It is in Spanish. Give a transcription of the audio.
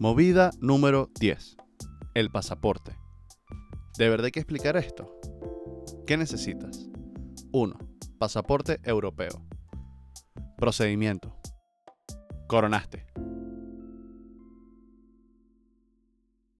Movida número 10. El pasaporte. ¿De verdad hay que explicar esto? ¿Qué necesitas? 1. Pasaporte europeo. Procedimiento. Coronaste.